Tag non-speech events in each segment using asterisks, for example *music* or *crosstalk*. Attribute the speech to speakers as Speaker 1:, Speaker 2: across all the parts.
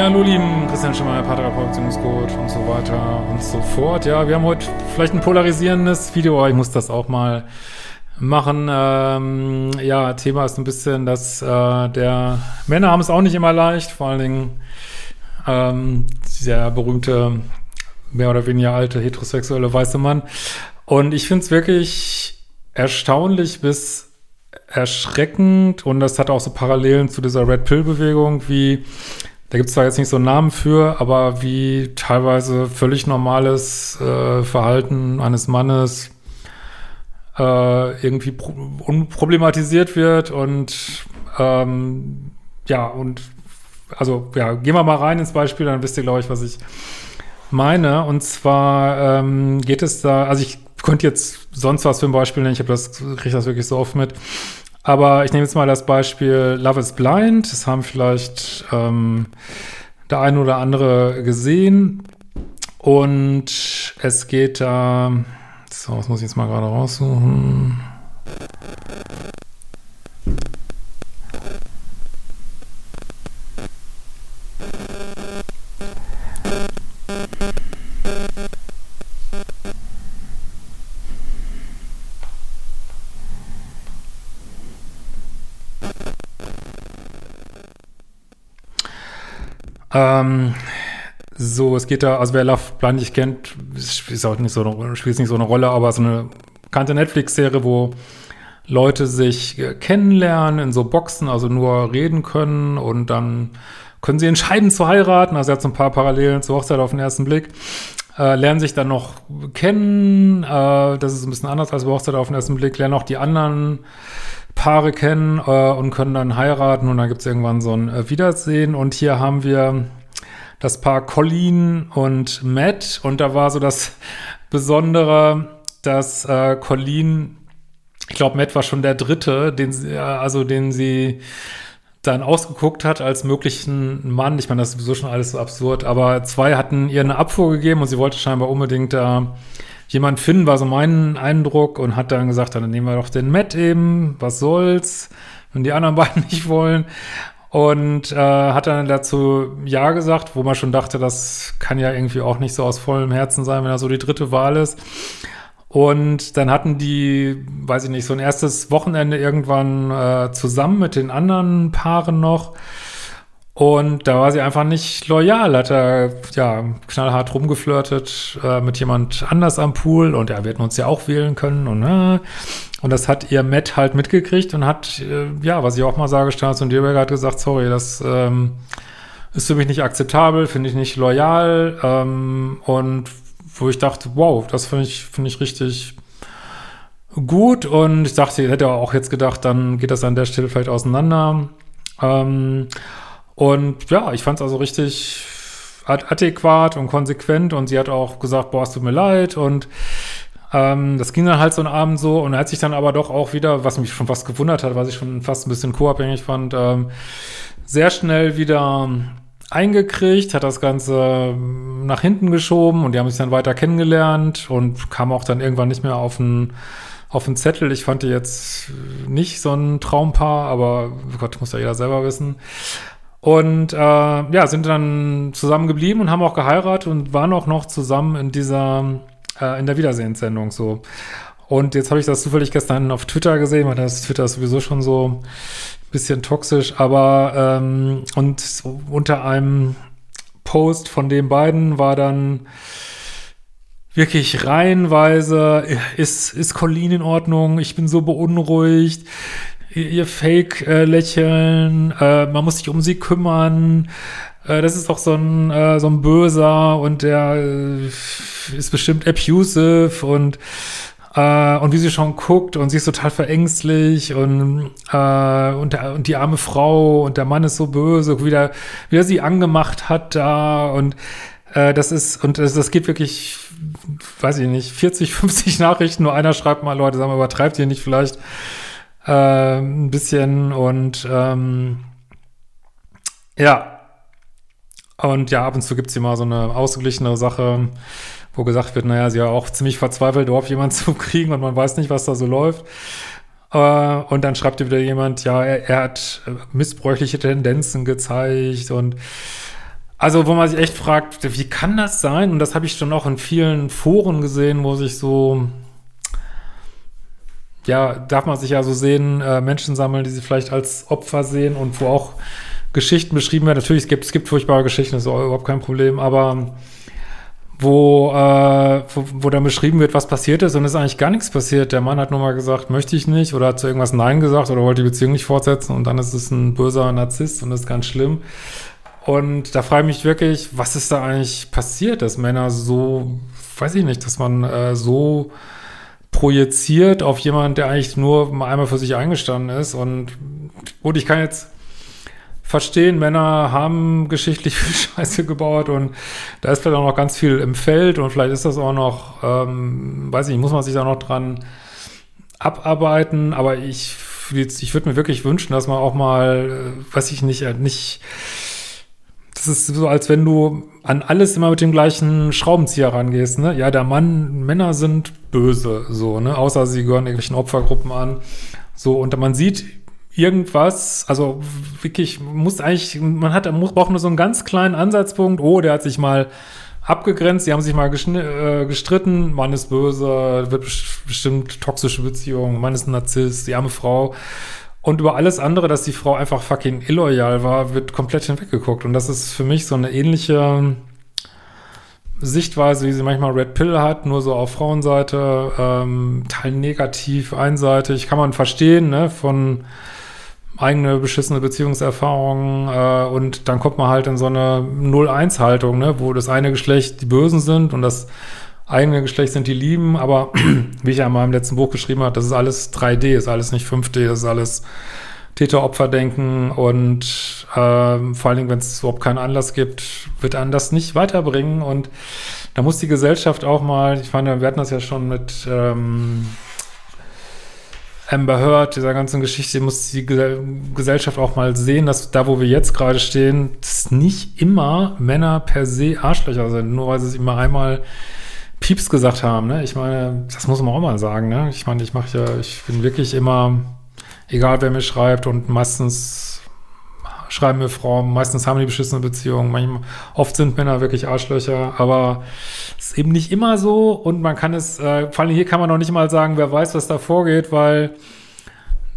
Speaker 1: Ja, hallo lieben, Christian Schemmer, Paartherapeut, Beziehungscoach und so weiter und so fort. Ja, wir haben heute vielleicht ein polarisierendes Video, aber ich muss das auch mal machen. Ähm, ja, Thema ist ein bisschen, dass äh, der Männer haben es auch nicht immer leicht, vor allen Dingen ähm, der berühmte, mehr oder weniger alte heterosexuelle weiße Mann. Und ich finde es wirklich erstaunlich bis erschreckend und das hat auch so Parallelen zu dieser Red Pill Bewegung, wie da gibt es zwar jetzt nicht so einen Namen für, aber wie teilweise völlig normales äh, Verhalten eines Mannes äh, irgendwie unproblematisiert wird und ähm, ja, und also ja, gehen wir mal rein ins Beispiel, dann wisst ihr, glaube ich, was ich meine. Und zwar ähm, geht es da, also ich könnte jetzt sonst was für ein Beispiel nennen, ich habe das, kriege das wirklich so oft mit. Aber ich nehme jetzt mal das Beispiel Love is Blind. Das haben vielleicht ähm, der eine oder andere gesehen. Und es geht da. so, das muss ich jetzt mal gerade raussuchen. Ähm, so, es geht da, also wer Love Blind nicht kennt, ist auch nicht so eine, spielt nicht so eine Rolle, aber so eine bekannte Netflix-Serie, wo Leute sich kennenlernen in so Boxen, also nur reden können und dann können sie entscheiden zu heiraten. Also er hat so ein paar Parallelen zur Hochzeit auf den ersten Blick. Äh, lernen sich dann noch kennen. Äh, das ist ein bisschen anders als bei Hochzeit auf den ersten Blick. Lernen auch die anderen Paare kennen äh, und können dann heiraten und dann gibt es irgendwann so ein äh, Wiedersehen. Und hier haben wir das Paar Colleen und Matt und da war so das *laughs* Besondere, dass äh, Colleen, ich glaube, Matt war schon der dritte, den sie, also den sie dann ausgeguckt hat als möglichen Mann. Ich meine, das ist sowieso schon alles so absurd, aber zwei hatten ihr eine Abfuhr gegeben und sie wollte scheinbar unbedingt da jemand finden, war so mein Eindruck und hat dann gesagt, dann nehmen wir doch den Matt eben, was soll's, wenn die anderen *laughs* beiden nicht wollen. Und äh, hat dann dazu Ja gesagt, wo man schon dachte, das kann ja irgendwie auch nicht so aus vollem Herzen sein, wenn er so die dritte Wahl ist. Und dann hatten die, weiß ich nicht, so ein erstes Wochenende irgendwann äh, zusammen mit den anderen Paaren noch. Und da war sie einfach nicht loyal, hat er ja knallhart rumgeflirtet äh, mit jemand anders am Pool und ja, wir hätten uns ja auch wählen können und äh, und das hat ihr Matt halt mitgekriegt und hat, äh, ja, was ich auch mal sage, Staats und Dierberger hat gesagt, sorry, das ähm, ist für mich nicht akzeptabel, finde ich nicht loyal ähm, und wo ich dachte, wow, das finde ich, finde ich richtig gut und ich dachte, ich hätte auch jetzt gedacht, dann geht das an der Stelle vielleicht auseinander. Ähm, und ja, ich fand es also richtig adäquat und konsequent und sie hat auch gesagt, boah, es tut mir leid und ähm, das ging dann halt so einen Abend so und er hat sich dann aber doch auch wieder, was mich schon fast gewundert hat, was ich schon fast ein bisschen co-abhängig fand, ähm, sehr schnell wieder eingekriegt, hat das Ganze nach hinten geschoben und die haben sich dann weiter kennengelernt und kam auch dann irgendwann nicht mehr auf den auf den Zettel. Ich fand die jetzt nicht so ein Traumpaar, aber Gott, muss ja jeder selber wissen. Und äh, ja, sind dann zusammen geblieben und haben auch geheiratet und waren auch noch zusammen in dieser, äh, in der Wiedersehenssendung so. Und jetzt habe ich das zufällig gestern auf Twitter gesehen, weil das Twitter ist sowieso schon so ein bisschen toxisch, aber ähm, und unter einem Post von den beiden war dann wirklich reihenweise, ist, ist Colleen in Ordnung? Ich bin so beunruhigt ihr Fake-Lächeln, äh, man muss sich um sie kümmern. Äh, das ist auch so ein, äh, so ein Böser und der äh, ist bestimmt abusive und äh, und wie sie schon guckt und sie ist total verängstlich und, äh, und, der, und die arme Frau und der Mann ist so böse, wie der, wie er sie angemacht hat da und äh, das ist, und das, das geht wirklich, weiß ich nicht, 40, 50 *laughs* Nachrichten, nur einer schreibt mal, Leute, sagen wir, übertreibt ihr nicht vielleicht äh, ein bisschen und ähm, ja. Und ja, ab und zu gibt es immer so eine ausgeglichene Sache, wo gesagt wird, naja, sie ja auch ziemlich verzweifelt, darauf jemanden *laughs* zu kriegen und man weiß nicht, was da so läuft. Äh, und dann schreibt wieder jemand, ja, er, er hat missbräuchliche Tendenzen gezeigt und Also, wo man sich echt fragt, wie kann das sein? Und das habe ich schon auch in vielen Foren gesehen, wo sich so, ja, darf man sich ja so sehen, äh, Menschen sammeln, die sich vielleicht als Opfer sehen und wo auch Geschichten beschrieben werden. Natürlich, es gibt, es gibt furchtbare Geschichten, das ist überhaupt kein Problem, aber wo, äh, wo, wo dann beschrieben wird, was passiert ist und es ist eigentlich gar nichts passiert. Der Mann hat nur mal gesagt, möchte ich nicht oder hat zu irgendwas Nein gesagt oder wollte die Beziehung nicht fortsetzen und dann ist es ein böser Narzisst und das ist ganz schlimm. Und da frage ich mich wirklich, was ist da eigentlich passiert, dass Männer so, weiß ich nicht, dass man äh, so projiziert auf jemanden, der eigentlich nur mal einmal für sich eingestanden ist. Und gut, ich kann jetzt verstehen, Männer haben geschichtlich *laughs* viel Scheiße gebaut und da ist vielleicht auch noch ganz viel im Feld und vielleicht ist das auch noch, ähm, weiß ich muss man sich da noch dran abarbeiten, aber ich, ich würde mir wirklich wünschen, dass man auch mal, äh, weiß ich nicht, äh, nicht das ist so, als wenn du an alles immer mit dem gleichen Schraubenzieher rangehst, ne? Ja, der Mann, Männer sind böse, so, ne? Außer sie gehören irgendwelchen Opfergruppen an. So, und man sieht irgendwas, also wirklich, muss eigentlich, man hat, muss, braucht nur so einen ganz kleinen Ansatzpunkt, oh, der hat sich mal abgegrenzt, die haben sich mal äh, gestritten, Mann ist böse, wird bestimmt toxische Beziehung, Mann ist ein Narzisst, die arme Frau. Und über alles andere, dass die Frau einfach fucking illoyal war, wird komplett hinweggeguckt. Und das ist für mich so eine ähnliche Sichtweise, wie sie manchmal Red Pill hat, nur so auf Frauenseite, ähm, Teil negativ, einseitig, kann man verstehen, ne, von eigene beschissene Beziehungserfahrungen äh, und dann kommt man halt in so eine 0-1-Haltung, ne, wo das eine Geschlecht die Bösen sind und das eigene Geschlecht sind die Lieben, aber *clears throat* wie ich ja mal im letzten Buch geschrieben habe, das ist alles 3D, ist alles nicht 5D, das ist alles Täter-Opfer-Denken und äh, vor allen Dingen, wenn es überhaupt keinen Anlass gibt, wird einen das nicht weiterbringen und da muss die Gesellschaft auch mal, ich meine, wir hatten das ja schon mit ähm, Amber Heard, dieser ganzen Geschichte, muss die Gesellschaft auch mal sehen, dass da, wo wir jetzt gerade stehen, dass nicht immer Männer per se Arschlöcher sind, nur weil sie es immer einmal Pieps gesagt haben, ne? Ich meine, das muss man auch mal sagen, ne? Ich meine, ich mache ja, ich bin wirklich immer, egal wer mir schreibt und meistens schreiben mir Frauen, meistens haben die beschissene Beziehungen, manchmal, oft sind Männer wirklich Arschlöcher, aber es ist eben nicht immer so und man kann es, äh, vor allem hier kann man noch nicht mal sagen, wer weiß, was da vorgeht, weil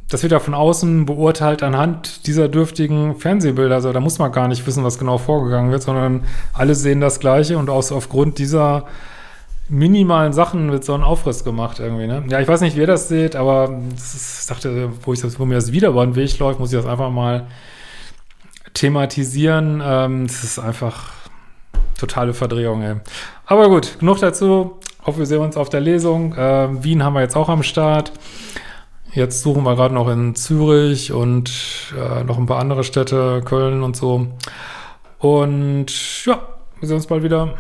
Speaker 1: das wird ja von außen beurteilt anhand dieser dürftigen Fernsehbilder. Also da muss man gar nicht wissen, was genau vorgegangen wird, sondern alle sehen das Gleiche und aus, aufgrund dieser minimalen Sachen wird so ein Aufriss gemacht irgendwie, ne? Ja, ich weiß nicht, wie ihr das seht, aber ich dachte, wo ich das, wo mir das wieder über den Weg läuft, muss ich das einfach mal thematisieren. Ähm, das ist einfach totale Verdrehung, ey. Aber gut, genug dazu. Hoffe, wir sehen uns auf der Lesung. Äh, Wien haben wir jetzt auch am Start. Jetzt suchen wir gerade noch in Zürich und äh, noch ein paar andere Städte, Köln und so. Und ja, wir sehen uns bald wieder.